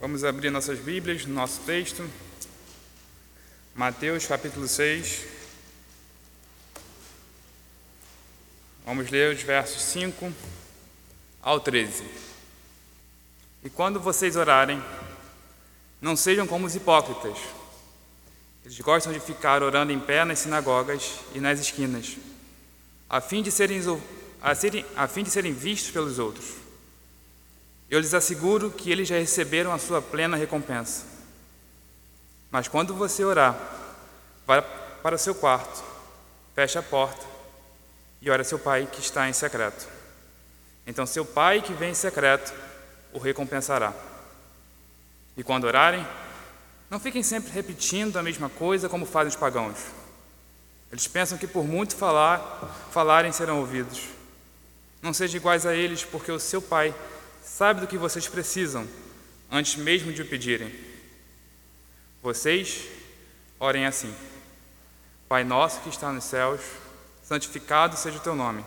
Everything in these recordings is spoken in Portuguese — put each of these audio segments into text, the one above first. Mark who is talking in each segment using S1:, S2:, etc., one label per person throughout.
S1: Vamos abrir nossas Bíblias, nosso texto. Mateus capítulo 6. Vamos ler os versos 5 ao 13. E quando vocês orarem, não sejam como os hipócritas. Eles gostam de ficar orando em pé nas sinagogas e nas esquinas, a fim de serem, a serem, a fim de serem vistos pelos outros. Eu lhes asseguro que eles já receberam a sua plena recompensa. Mas quando você orar, vá para o seu quarto, feche a porta e ore a seu pai que está em secreto. Então seu pai que vem em secreto o recompensará. E quando orarem, não fiquem sempre repetindo a mesma coisa como fazem os pagãos. Eles pensam que por muito falar, falarem serão ouvidos. Não sejam iguais a eles, porque o seu pai sabe do que vocês precisam antes mesmo de o pedirem. Vocês orem assim: Pai nosso que está nos céus, santificado seja o teu nome.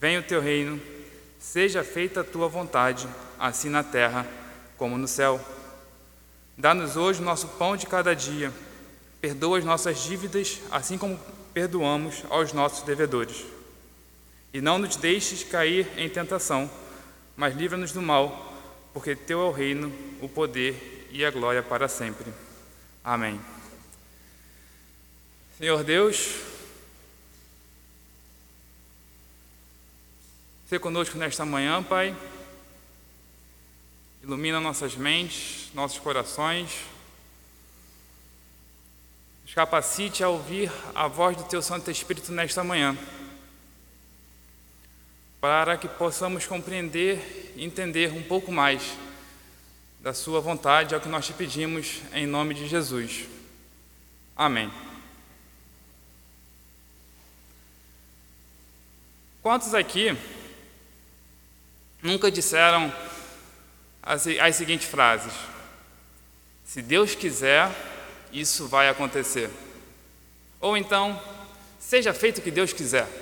S1: Venha o teu reino, seja feita a tua vontade, assim na terra como no céu. Dá-nos hoje o nosso pão de cada dia. Perdoa as nossas dívidas, assim como perdoamos aos nossos devedores. E não nos deixes cair em tentação mas livra-nos do mal, porque teu é o reino, o poder e a glória para sempre. Amém. Senhor Deus, seja conosco nesta manhã, Pai. Ilumina nossas mentes, nossos corações. Nos capacite a ouvir a voz do Teu Santo Espírito nesta manhã para que possamos compreender e entender um pouco mais da Sua vontade, é o que nós te pedimos em nome de Jesus. Amém. Quantos aqui nunca disseram as, as seguintes frases: Se Deus quiser, isso vai acontecer? Ou então, seja feito o que Deus quiser.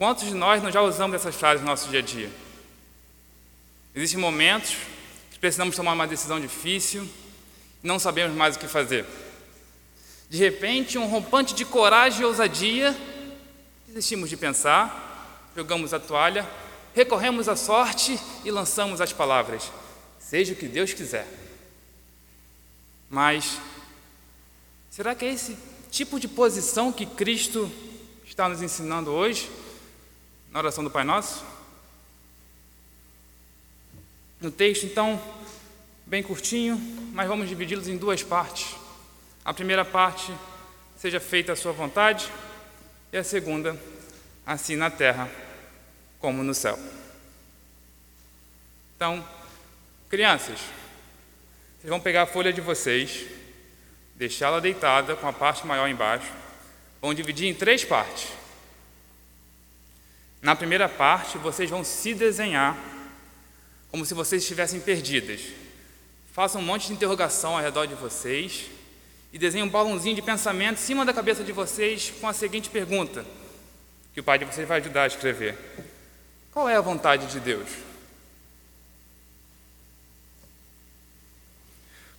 S1: Quantos de nós não já usamos essas frases no nosso dia a dia? Existem momentos que precisamos tomar uma decisão difícil e não sabemos mais o que fazer. De repente, um rompante de coragem e ousadia, desistimos de pensar, jogamos a toalha, recorremos à sorte e lançamos as palavras: Seja o que Deus quiser. Mas, será que é esse tipo de posição que Cristo está nos ensinando hoje? Na oração do Pai Nosso? No texto, então, bem curtinho, mas vamos dividi-los em duas partes. A primeira parte, seja feita a sua vontade, e a segunda, assim na terra como no céu. Então, crianças, vocês vão pegar a folha de vocês, deixá-la deitada com a parte maior embaixo, vão dividir em três partes. Na primeira parte, vocês vão se desenhar como se vocês estivessem perdidas. Façam um monte de interrogação ao redor de vocês e desenhem um balãozinho de pensamento em cima da cabeça de vocês com a seguinte pergunta, que o pai de vocês vai ajudar a escrever: Qual é a vontade de Deus?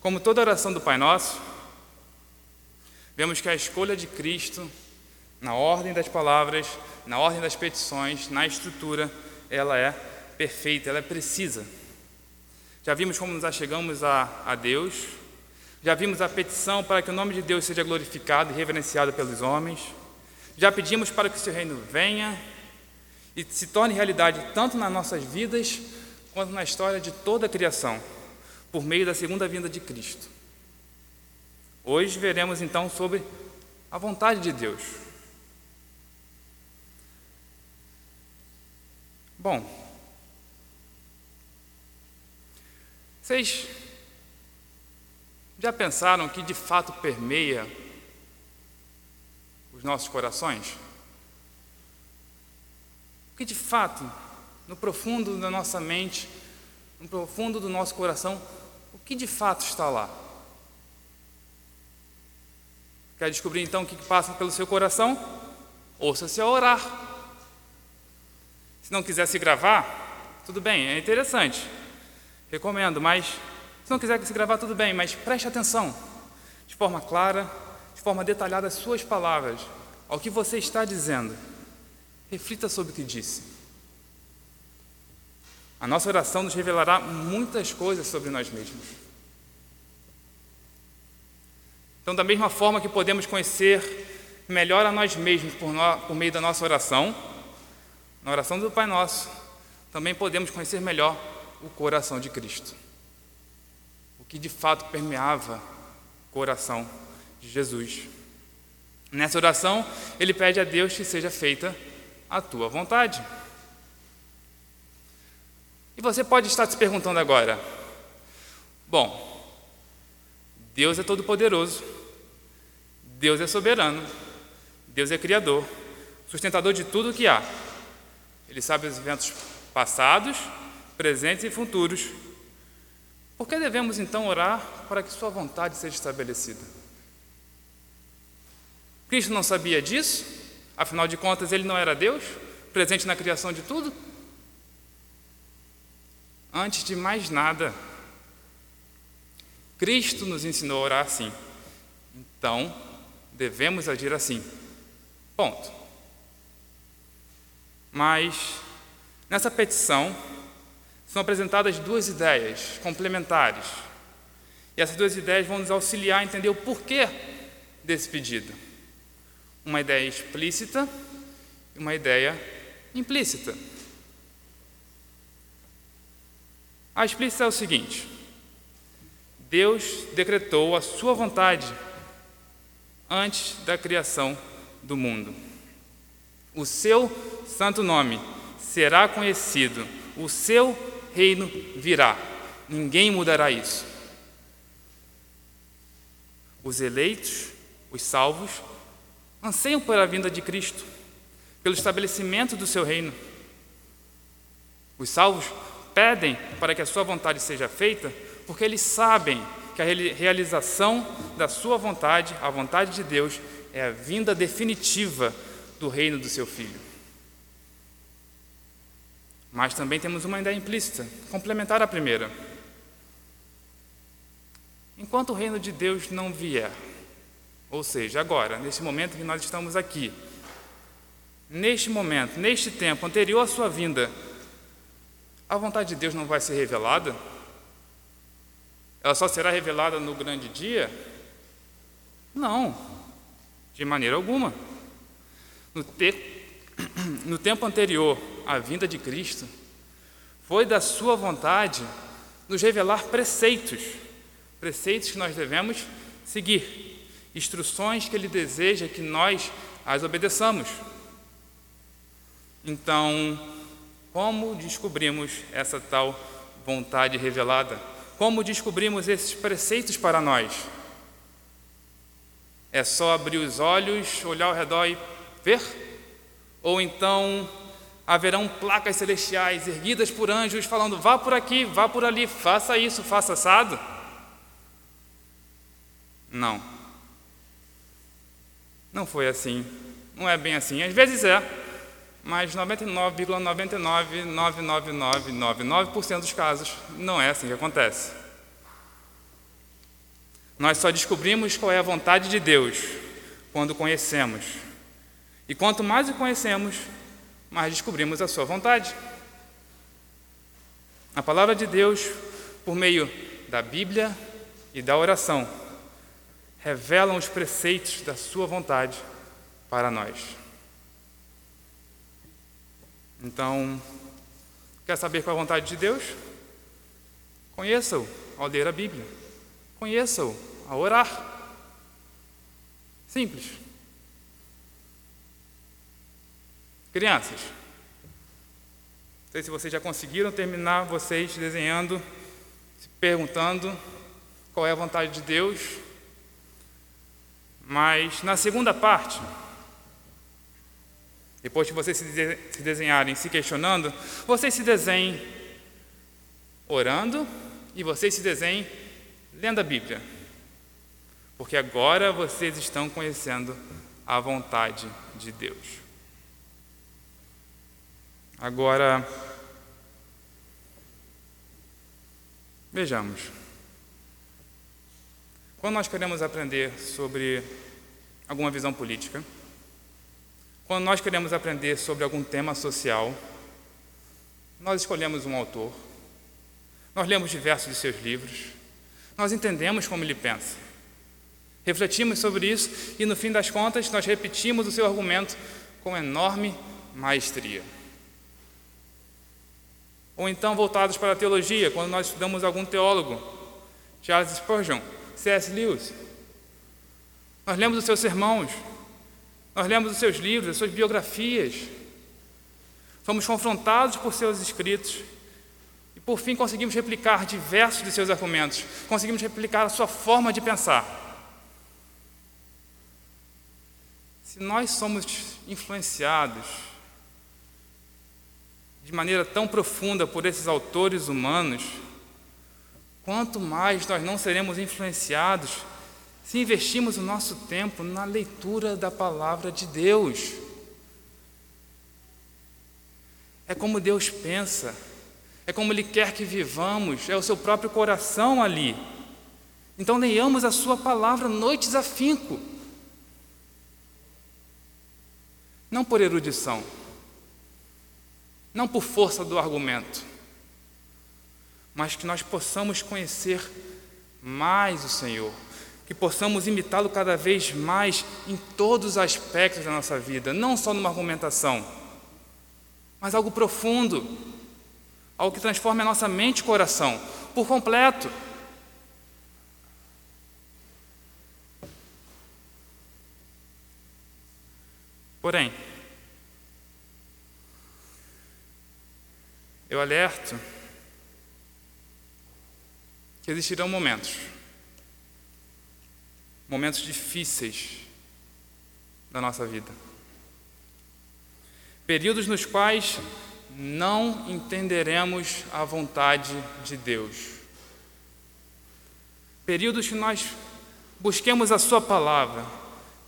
S1: Como toda oração do Pai Nosso, vemos que a escolha de Cristo, na ordem das palavras, na ordem das petições, na estrutura, ela é perfeita, ela é precisa. Já vimos como nos achegamos a, a Deus, já vimos a petição para que o nome de Deus seja glorificado e reverenciado pelos homens, já pedimos para que o seu reino venha e se torne realidade tanto nas nossas vidas quanto na história de toda a criação, por meio da segunda vinda de Cristo. Hoje veremos então sobre a vontade de Deus. Bom, vocês já pensaram que de fato permeia os nossos corações? O que de fato, no profundo da nossa mente, no profundo do nosso coração, o que de fato está lá? Quer descobrir então o que passa pelo seu coração? Ouça-se a orar. Se não quiser se gravar, tudo bem, é interessante. recomendo, mas se não quiser se gravar, tudo bem, mas preste atenção, de forma clara, de forma detalhada, as suas palavras, ao que você está dizendo. Reflita sobre o que disse. A nossa oração nos revelará muitas coisas sobre nós mesmos. Então, da mesma forma que podemos conhecer melhor a nós mesmos por, no, por meio da nossa oração, na oração do Pai Nosso, também podemos conhecer melhor o coração de Cristo. O que de fato permeava o coração de Jesus. Nessa oração, ele pede a Deus que seja feita a tua vontade. E você pode estar se perguntando agora: bom, Deus é todo-poderoso, Deus é soberano, Deus é criador, sustentador de tudo o que há. Ele sabe os eventos passados, presentes e futuros. Por que devemos então orar para que Sua vontade seja estabelecida? Cristo não sabia disso? Afinal de contas, ele não era Deus, presente na criação de tudo? Antes de mais nada, Cristo nos ensinou a orar assim. Então, devemos agir assim. Ponto. Mas, nessa petição, são apresentadas duas ideias complementares. E essas duas ideias vão nos auxiliar a entender o porquê desse pedido. Uma ideia explícita e uma ideia implícita. A explícita é o seguinte: Deus decretou a sua vontade antes da criação do mundo. O seu santo nome será conhecido, o seu reino virá. Ninguém mudará isso. Os eleitos, os salvos, anseiam pela vinda de Cristo, pelo estabelecimento do seu reino. Os salvos pedem para que a sua vontade seja feita, porque eles sabem que a realização da sua vontade, a vontade de Deus, é a vinda definitiva do reino do seu filho. Mas também temos uma ideia implícita, complementar à primeira. Enquanto o reino de Deus não vier, ou seja, agora, nesse momento que nós estamos aqui, neste momento, neste tempo anterior à sua vinda, a vontade de Deus não vai ser revelada? Ela só será revelada no grande dia? Não, de maneira alguma. No, te... no tempo anterior à vinda de Cristo, foi da Sua vontade nos revelar preceitos, preceitos que nós devemos seguir, instruções que Ele deseja que nós as obedeçamos. Então, como descobrimos essa tal vontade revelada? Como descobrimos esses preceitos para nós? É só abrir os olhos, olhar ao redor e ver? Ou então haverão placas celestiais erguidas por anjos falando: vá por aqui, vá por ali, faça isso, faça assado? Não. Não foi assim. Não é bem assim. Às vezes é, mas 99,99999% dos casos não é assim que acontece. Nós só descobrimos qual é a vontade de Deus quando conhecemos. E quanto mais o conhecemos, mais descobrimos a sua vontade. A palavra de Deus, por meio da Bíblia e da oração, revelam os preceitos da sua vontade para nós. Então, quer saber qual é a vontade de Deus? Conheça-o ao ler a Bíblia. Conheça-o ao orar. Simples. Crianças, não sei se vocês já conseguiram terminar vocês desenhando, se perguntando qual é a vontade de Deus, mas na segunda parte, depois que vocês se desenharem se questionando, vocês se desenhem orando e vocês se desenhem lendo a Bíblia. Porque agora vocês estão conhecendo a vontade de Deus. Agora, Vejamos. Quando nós queremos aprender sobre alguma visão política, quando nós queremos aprender sobre algum tema social, nós escolhemos um autor, nós lemos diversos de seus livros, nós entendemos como ele pensa, refletimos sobre isso e, no fim das contas, nós repetimos o seu argumento com enorme maestria. Ou então voltados para a teologia, quando nós estudamos algum teólogo, Charles Spurgeon, C.S. Lewis. Nós lemos os seus sermões, nós lemos os seus livros, as suas biografias. Fomos confrontados por seus escritos e, por fim, conseguimos replicar diversos de seus argumentos, conseguimos replicar a sua forma de pensar. Se nós somos influenciados de maneira tão profunda por esses autores humanos, quanto mais nós não seremos influenciados se investirmos o nosso tempo na leitura da palavra de Deus. É como Deus pensa, é como Ele quer que vivamos, é o seu próprio coração ali. Então leiamos a Sua palavra noites afinco, não por erudição não por força do argumento, mas que nós possamos conhecer mais o Senhor, que possamos imitá-lo cada vez mais em todos os aspectos da nossa vida, não só numa argumentação, mas algo profundo, algo que transforme a nossa mente e coração por completo. Porém, Eu alerto que existirão momentos, momentos difíceis da nossa vida, períodos nos quais não entenderemos a vontade de Deus, períodos que nós busquemos a Sua palavra,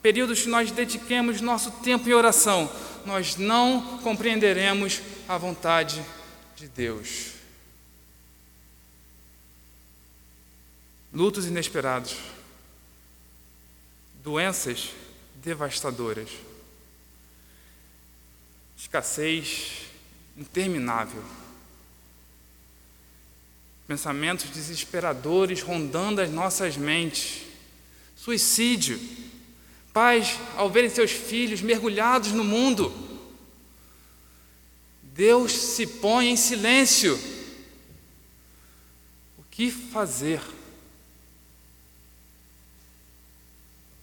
S1: períodos que nós dediquemos nosso tempo em oração, nós não compreenderemos a vontade de de Deus. Lutos inesperados, doenças devastadoras, escassez interminável, pensamentos desesperadores rondando as nossas mentes, suicídio, pais ao verem seus filhos mergulhados no mundo, Deus se põe em silêncio. O que fazer?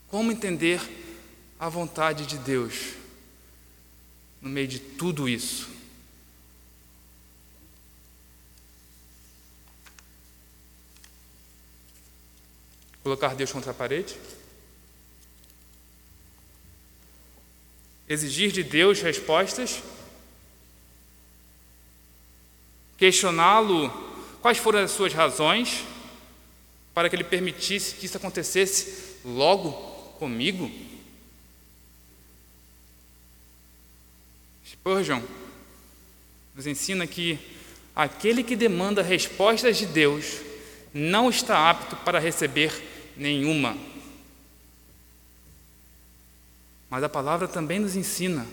S1: Como entender a vontade de Deus no meio de tudo isso? Colocar Deus contra a parede? Exigir de Deus respostas questioná-lo quais foram as suas razões para que ele permitisse que isso acontecesse logo comigo? Spurgeon nos ensina que aquele que demanda respostas de Deus não está apto para receber nenhuma. Mas a palavra também nos ensina,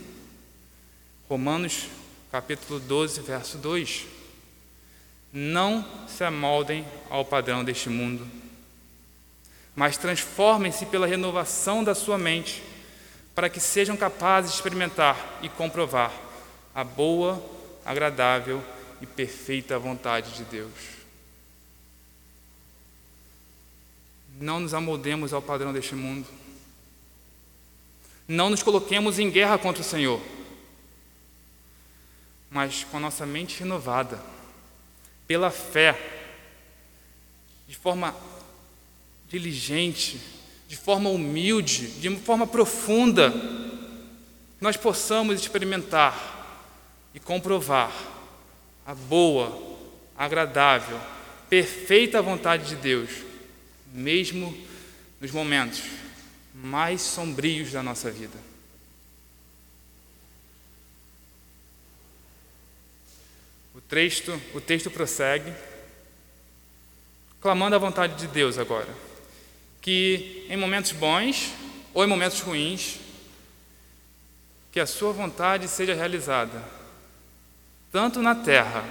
S1: Romanos capítulo 12, verso 2 não se amoldem ao padrão deste mundo, mas transformem-se pela renovação da sua mente, para que sejam capazes de experimentar e comprovar a boa, agradável e perfeita vontade de Deus. Não nos amoldemos ao padrão deste mundo. Não nos coloquemos em guerra contra o Senhor, mas com a nossa mente renovada pela fé, de forma diligente, de forma humilde, de forma profunda, nós possamos experimentar e comprovar a boa, agradável, perfeita vontade de Deus, mesmo nos momentos mais sombrios da nossa vida. Texto, o texto prossegue clamando a vontade de Deus agora, que em momentos bons ou em momentos ruins, que a sua vontade seja realizada, tanto na terra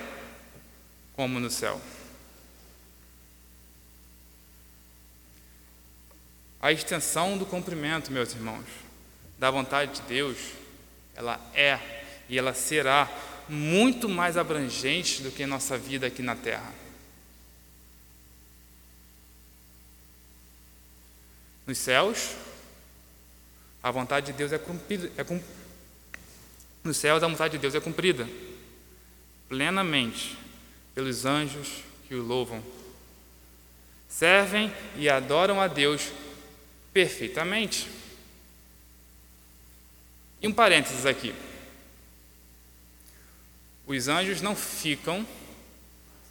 S1: como no céu. A extensão do cumprimento, meus irmãos, da vontade de Deus, ela é e ela será muito mais abrangente do que nossa vida aqui na terra. Nos céus, a vontade de Deus é cumprida. É cum... Nos céus, a vontade de Deus é cumprida plenamente pelos anjos que o louvam. Servem e adoram a Deus perfeitamente. E um parênteses aqui. Os anjos não ficam,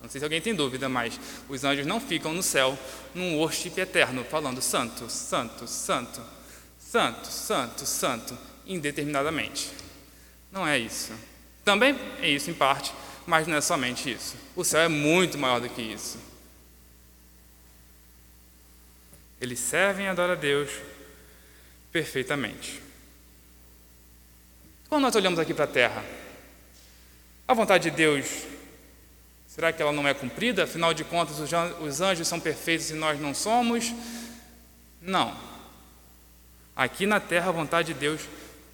S1: não sei se alguém tem dúvida, mas os anjos não ficam no céu num worship eterno, falando santo, santo, santo, santo, santo, santo, indeterminadamente. Não é isso. Também é isso em parte, mas não é somente isso. O céu é muito maior do que isso. Eles servem e adoram a Deus perfeitamente. Quando nós olhamos aqui para a terra, a vontade de Deus, será que ela não é cumprida? Afinal de contas, os anjos são perfeitos e nós não somos? Não. Aqui na terra, a vontade de Deus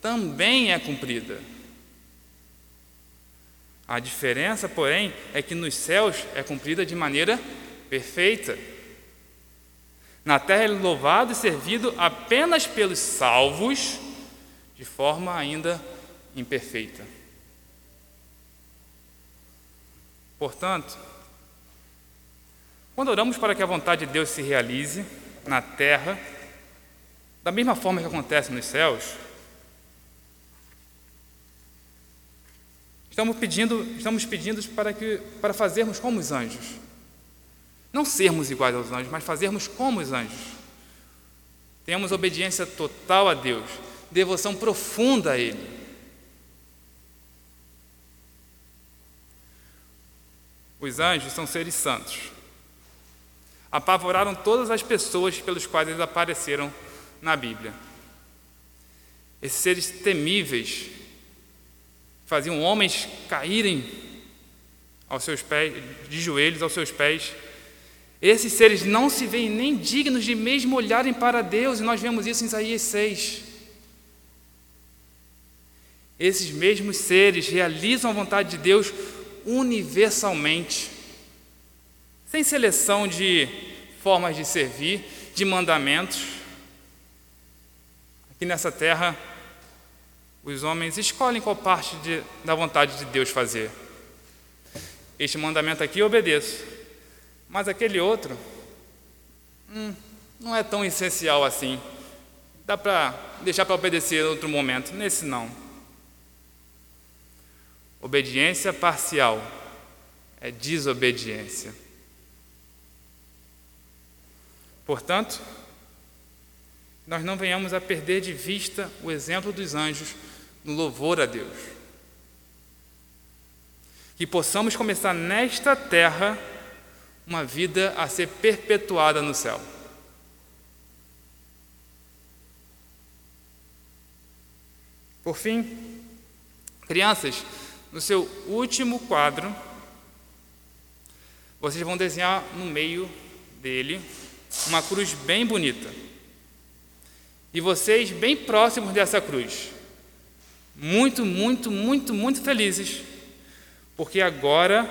S1: também é cumprida. A diferença, porém, é que nos céus é cumprida de maneira perfeita. Na terra ele é louvado e servido apenas pelos salvos, de forma ainda imperfeita. Portanto, quando oramos para que a vontade de Deus se realize na terra, da mesma forma que acontece nos céus, estamos pedindo, estamos pedindo para, que, para fazermos como os anjos. Não sermos iguais aos anjos, mas fazermos como os anjos. Temos obediência total a Deus, devoção profunda a Ele. Os anjos são seres santos. Apavoraram todas as pessoas pelos quais eles apareceram na Bíblia. Esses seres temíveis faziam homens caírem aos seus pés, de joelhos aos seus pés esses seres não se veem nem dignos de mesmo olharem para Deus, e nós vemos isso em Isaías 6. Esses mesmos seres realizam a vontade de Deus universalmente, sem seleção de formas de servir, de mandamentos. Aqui nessa terra, os homens escolhem qual parte de, da vontade de Deus fazer. Este mandamento aqui eu obedeço. Mas aquele outro hum, não é tão essencial assim. Dá para deixar para obedecer em outro momento. Nesse não. Obediência parcial é desobediência. Portanto, nós não venhamos a perder de vista o exemplo dos anjos no louvor a Deus. Que possamos começar nesta terra uma vida a ser perpetuada no céu. Por fim, crianças, no seu último quadro, vocês vão desenhar no meio dele uma cruz bem bonita. E vocês bem próximos dessa cruz. Muito, muito, muito, muito felizes, porque agora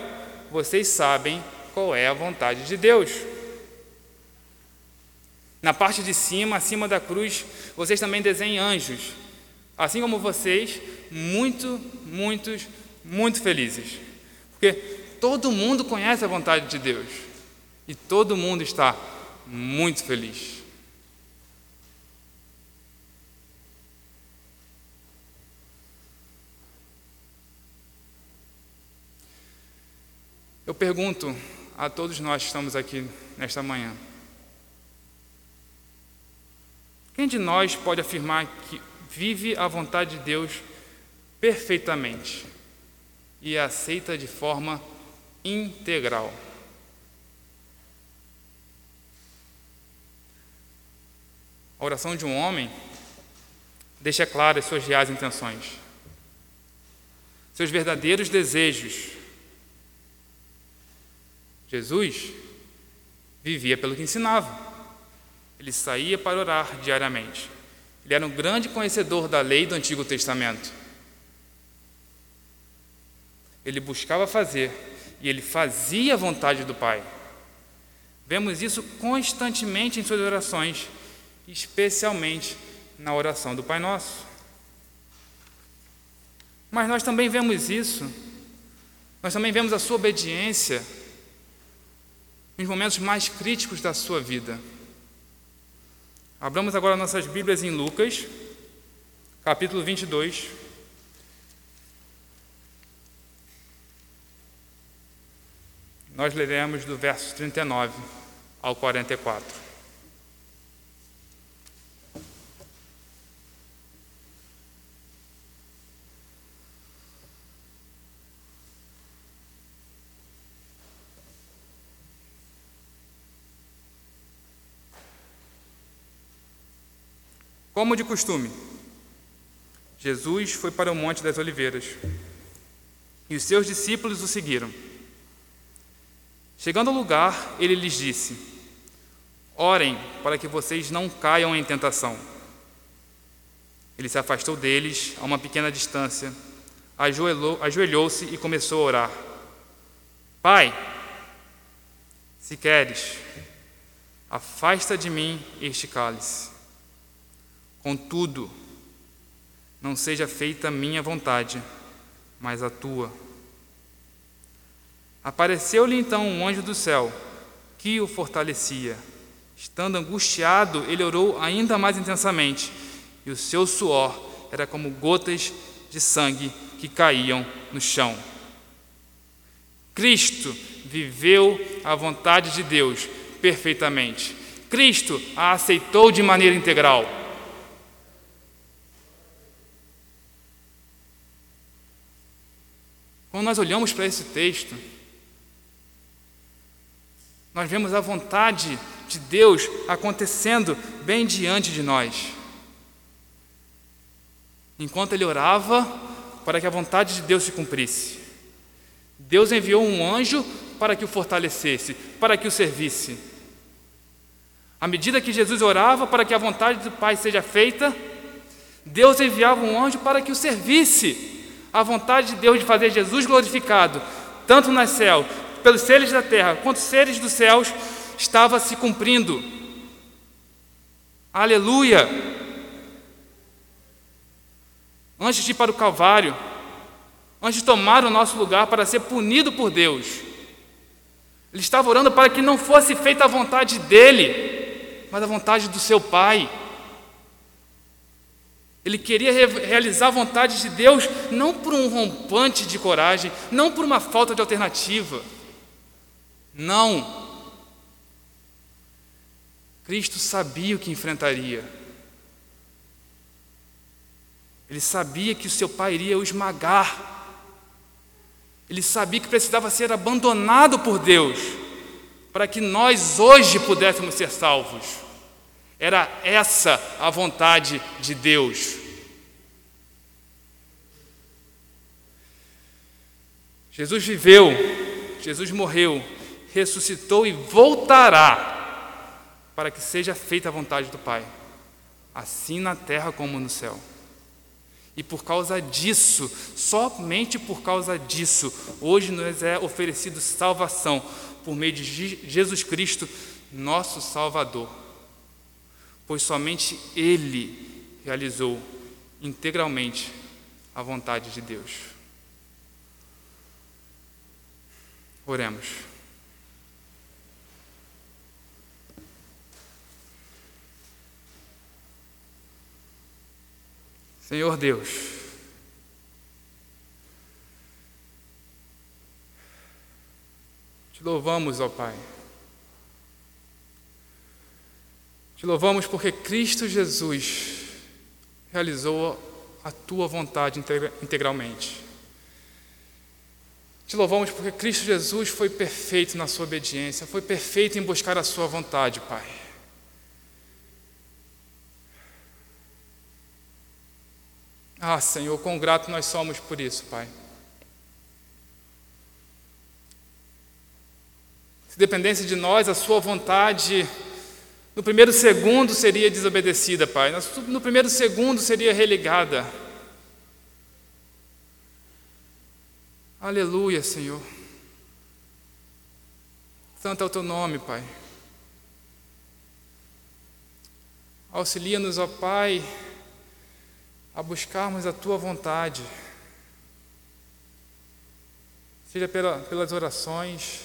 S1: vocês sabem qual é a vontade de Deus. Na parte de cima, acima da cruz, vocês também desenhem anjos, assim como vocês, muito, muitos, muito felizes. Porque todo mundo conhece a vontade de Deus e todo mundo está muito feliz. Eu pergunto a todos nós que estamos aqui nesta manhã. Quem de nós pode afirmar que vive a vontade de Deus perfeitamente e a aceita de forma integral. A oração de um homem deixa claras suas reais intenções, seus verdadeiros desejos. Jesus vivia pelo que ensinava. Ele saía para orar diariamente. Ele era um grande conhecedor da lei do Antigo Testamento. Ele buscava fazer e ele fazia a vontade do Pai. Vemos isso constantemente em suas orações, especialmente na oração do Pai Nosso. Mas nós também vemos isso, nós também vemos a sua obediência nos momentos mais críticos da sua vida. Abramos agora nossas Bíblias em Lucas, capítulo 22. Nós leremos do verso 39 ao 44. Como de costume, Jesus foi para o Monte das Oliveiras e os seus discípulos o seguiram. Chegando ao lugar, ele lhes disse: Orem para que vocês não caiam em tentação. Ele se afastou deles a uma pequena distância, ajoelhou-se e começou a orar: Pai, se queres, afasta de mim este cálice. Contudo, não seja feita a minha vontade, mas a tua. Apareceu-lhe então um anjo do céu, que o fortalecia. Estando angustiado, ele orou ainda mais intensamente, e o seu suor era como gotas de sangue que caíam no chão. Cristo viveu a vontade de Deus perfeitamente. Cristo a aceitou de maneira integral. Quando nós olhamos para esse texto, nós vemos a vontade de Deus acontecendo bem diante de nós. Enquanto ele orava para que a vontade de Deus se cumprisse, Deus enviou um anjo para que o fortalecesse, para que o servisse. À medida que Jesus orava para que a vontade do Pai seja feita, Deus enviava um anjo para que o servisse a vontade de Deus de fazer Jesus glorificado, tanto no céu, pelos seres da terra, quanto seres dos céus, estava se cumprindo. Aleluia! Antes de ir para o Calvário, antes de tomar o nosso lugar para ser punido por Deus, ele estava orando para que não fosse feita a vontade dele, mas a vontade do seu Pai. Ele queria realizar a vontade de Deus não por um rompante de coragem, não por uma falta de alternativa. Não. Cristo sabia o que enfrentaria. Ele sabia que o seu pai iria o esmagar. Ele sabia que precisava ser abandonado por Deus para que nós hoje pudéssemos ser salvos. Era essa a vontade de Deus. Jesus viveu, Jesus morreu, ressuscitou e voltará para que seja feita a vontade do Pai, assim na terra como no céu. E por causa disso, somente por causa disso, hoje nos é oferecido salvação por meio de Jesus Cristo, nosso Salvador pois somente Ele realizou integralmente a vontade de Deus. Oremos. Senhor Deus, te louvamos, ó Pai. Te louvamos porque Cristo Jesus realizou a tua vontade integralmente. Te louvamos porque Cristo Jesus foi perfeito na sua obediência, foi perfeito em buscar a sua vontade, Pai. Ah, Senhor, quão grato nós somos por isso, Pai. Se dependesse de nós, a Sua vontade, no primeiro segundo seria desobedecida, Pai. No primeiro segundo seria religada. Aleluia, Senhor. Santo é o Teu nome, Pai. Auxilia-nos, ó Pai a buscarmos a tua vontade, seja pela, pelas orações,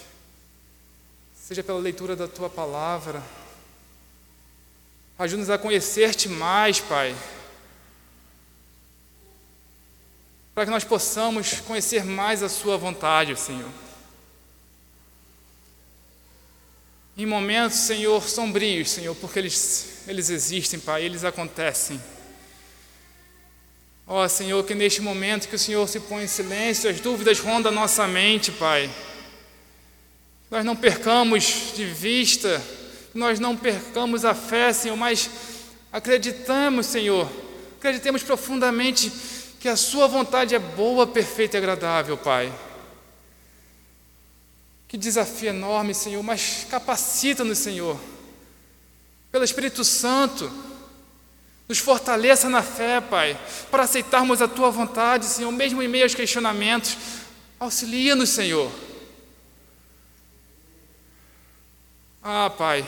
S1: seja pela leitura da tua palavra. Ajuda-nos a conhecer-te mais, Pai, para que nós possamos conhecer mais a Sua vontade, Senhor. Em momentos, Senhor, sombrios, Senhor, porque eles, eles existem, Pai, eles acontecem. Ó oh, Senhor, que neste momento que o Senhor se põe em silêncio, as dúvidas rondam nossa mente, Pai. Nós não percamos de vista, nós não percamos a fé, Senhor, mas acreditamos, Senhor, acreditemos profundamente que a Sua vontade é boa, perfeita e agradável, Pai. Que desafio enorme, Senhor, mas capacita-nos, Senhor, pelo Espírito Santo nos fortaleça na fé, Pai, para aceitarmos a Tua vontade, Senhor, mesmo em meio aos questionamentos. Auxilia-nos, Senhor. Ah, Pai.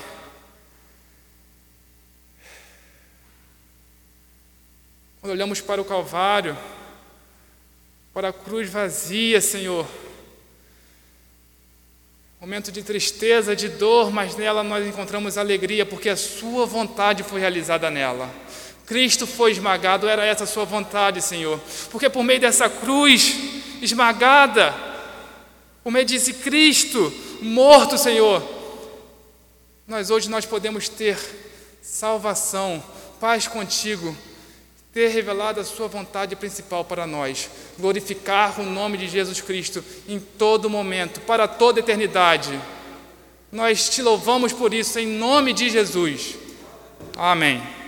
S1: Quando olhamos para o Calvário, para a cruz vazia, Senhor, momento de tristeza, de dor, mas nela nós encontramos alegria, porque a Sua vontade foi realizada nela. Cristo foi esmagado, era essa a sua vontade, Senhor. Porque por meio dessa cruz esmagada, por meio desse Cristo morto, Senhor, nós hoje nós podemos ter salvação, paz contigo, ter revelado a sua vontade principal para nós, glorificar o nome de Jesus Cristo em todo momento, para toda eternidade. Nós te louvamos por isso em nome de Jesus. Amém.